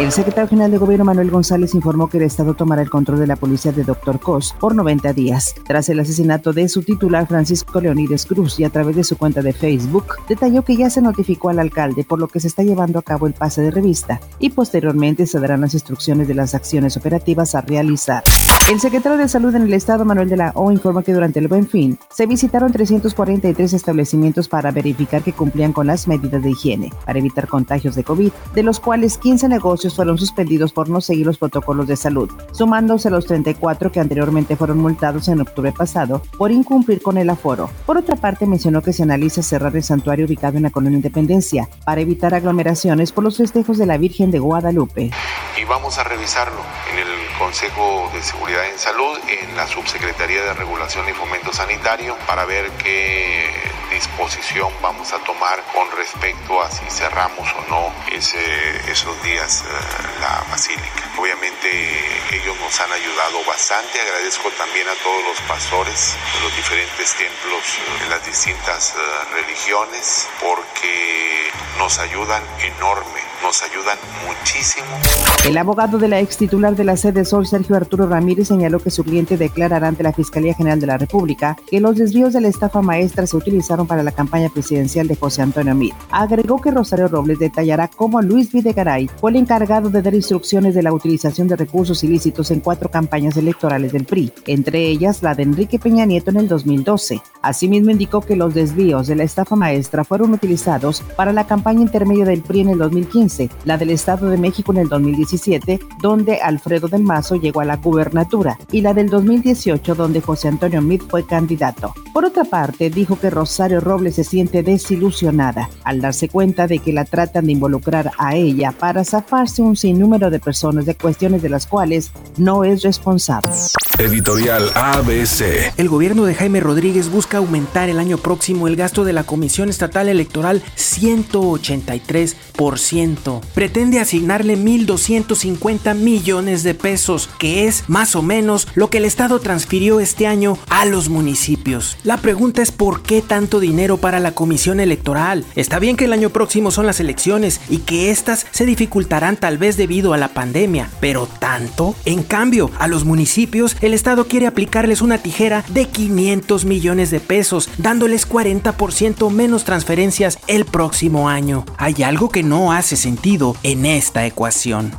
El secretario general de Gobierno Manuel González informó que el Estado tomará el control de la policía de Dr. Cos por 90 días, tras el asesinato de su titular Francisco Leonides Cruz y a través de su cuenta de Facebook detalló que ya se notificó al alcalde por lo que se está llevando a cabo el pase de revista y posteriormente se darán las instrucciones de las acciones operativas a realizar. El secretario de Salud en el Estado, Manuel de la O, informó que durante el Buen Fin se visitaron 343 establecimientos para verificar que cumplían con las medidas de higiene para evitar contagios de COVID, de los cuales 15 negocios fueron suspendidos por no seguir los protocolos de salud, sumándose los 34 que anteriormente fueron multados en octubre pasado por incumplir con el aforo. Por otra parte, mencionó que se analiza cerrar el santuario ubicado en la Colonia Independencia para evitar aglomeraciones por los festejos de la Virgen de Guadalupe. Y vamos a revisarlo en el Consejo de Seguridad en Salud, en la Subsecretaría de Regulación y Fomento Sanitario, para ver qué disposición vamos a tomar con respecto a si cerramos o no ese, esos días uh, la basílica. Obviamente ellos nos han ayudado bastante, agradezco también a todos los pastores de los diferentes templos de las distintas uh, religiones porque nos ayudan enorme nos ayudan muchísimo. El abogado de la ex titular de la sede Sol, Sergio Arturo Ramírez, señaló que su cliente declarará ante la Fiscalía General de la República que los desvíos de la estafa maestra se utilizaron para la campaña presidencial de José Antonio Mir. Agregó que Rosario Robles detallará cómo Luis Videgaray fue el encargado de dar instrucciones de la utilización de recursos ilícitos en cuatro campañas electorales del PRI, entre ellas la de Enrique Peña Nieto en el 2012. Asimismo indicó que los desvíos de la estafa maestra fueron utilizados para la campaña intermedia del PRI en el 2015 la del Estado de México en el 2017, donde Alfredo del Mazo llegó a la gubernatura, y la del 2018, donde José Antonio Meade fue candidato. Por otra parte, dijo que Rosario Robles se siente desilusionada al darse cuenta de que la tratan de involucrar a ella para zafarse un sinnúmero de personas de cuestiones de las cuales no es responsable. Editorial ABC. El gobierno de Jaime Rodríguez busca aumentar el año próximo el gasto de la Comisión Estatal Electoral 183% pretende asignarle 1.250 millones de pesos, que es más o menos lo que el Estado transfirió este año a los municipios. La pregunta es por qué tanto dinero para la comisión electoral. Está bien que el año próximo son las elecciones y que éstas se dificultarán tal vez debido a la pandemia, pero tanto. En cambio, a los municipios el Estado quiere aplicarles una tijera de 500 millones de pesos, dándoles 40% menos transferencias el próximo año. Hay algo que no hace sentido en esta ecuación.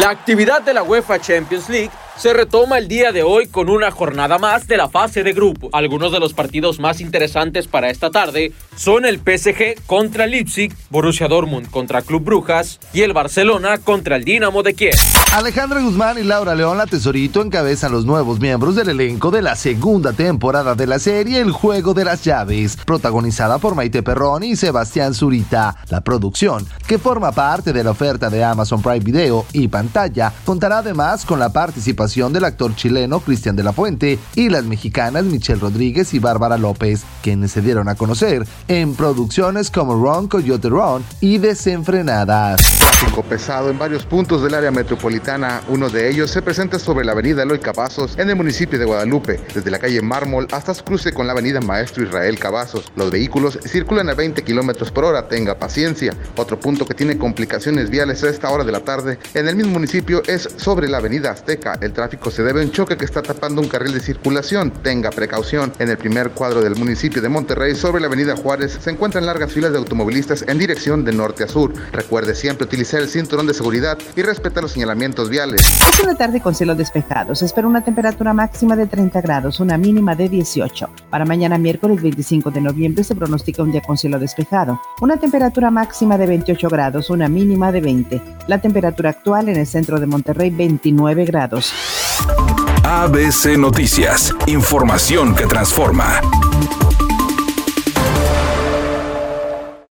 La actividad de la UEFA Champions League se retoma el día de hoy con una jornada más de la fase de grupo. Algunos de los partidos más interesantes para esta tarde son el PSG contra Leipzig, Borussia Dortmund contra Club Brujas y el Barcelona contra el Dinamo de Kiev. Alejandra Guzmán y Laura León, la tesorito, encabezan los nuevos miembros del elenco de la segunda temporada de la serie El Juego de las Llaves, protagonizada por Maite Perroni y Sebastián Zurita. La producción, que forma parte de la oferta de Amazon Prime Video y pantalla, contará además con la participación del actor chileno Cristian de la Fuente y las mexicanas Michelle Rodríguez y Bárbara López, quienes se dieron a conocer en producciones como Ron Coyote Ron y Desenfrenadas. Tráfico pesado en varios puntos del área metropolitana. Uno de ellos se presenta sobre la avenida Eloy Cavazos en el municipio de Guadalupe, desde la calle Mármol hasta su cruce con la avenida Maestro Israel Cavazos. Los vehículos circulan a 20 kilómetros por hora, tenga paciencia. Otro punto que tiene complicaciones viales a esta hora de la tarde en el mismo municipio es sobre la avenida Azteca. El tráfico se debe a un choque que está tapando un carril de circulación. Tenga precaución. En el primer cuadro del municipio de Monterrey, sobre la avenida Juárez, se encuentran largas filas de automovilistas en dirección de norte a sur. Recuerde siempre utilizar el cinturón de seguridad y respetar los señalamientos viales. Es una tarde con cielos despejados. espera una temperatura máxima de 30 grados, una mínima de 18. Para mañana miércoles 25 de noviembre se pronostica un día con cielo despejado. Una temperatura máxima de 28 grados, una mínima de 20. La temperatura actual en el centro de Monterrey 29 grados. ABC Noticias, información que transforma.